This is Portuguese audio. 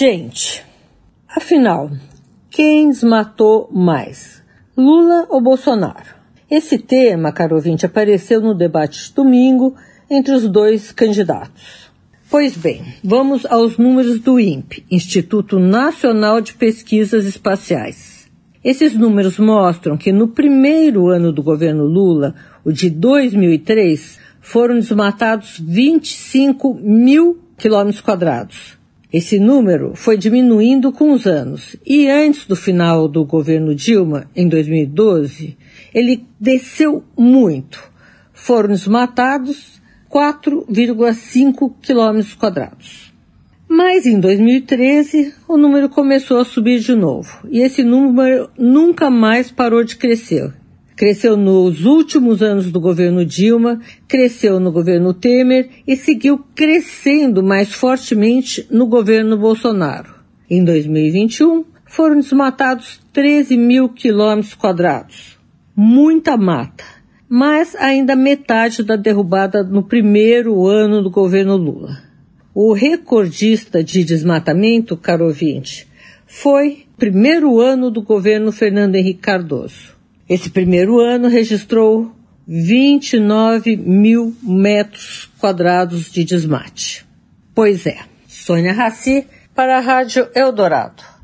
Gente, afinal, quem desmatou mais? Lula ou Bolsonaro? Esse tema, caro ouvinte, apareceu no debate de domingo entre os dois candidatos. Pois bem, vamos aos números do INPE, Instituto Nacional de Pesquisas Espaciais. Esses números mostram que no primeiro ano do governo Lula, o de 2003, foram desmatados 25 mil quilômetros quadrados esse número foi diminuindo com os anos e antes do final do governo Dilma, em 2012, ele desceu muito. Foram desmatados 4,5 quilômetros quadrados. Mas em 2013 o número começou a subir de novo e esse número nunca mais parou de crescer Cresceu nos últimos anos do governo Dilma, cresceu no governo Temer e seguiu crescendo mais fortemente no governo Bolsonaro. Em 2021, foram desmatados 13 mil quilômetros quadrados. Muita mata, mas ainda metade da derrubada no primeiro ano do governo Lula. O recordista de desmatamento, caro ouvinte, foi primeiro ano do governo Fernando Henrique Cardoso. Esse primeiro ano registrou 29 mil metros quadrados de desmate. Pois é, Sônia Raci para a Rádio Eldorado.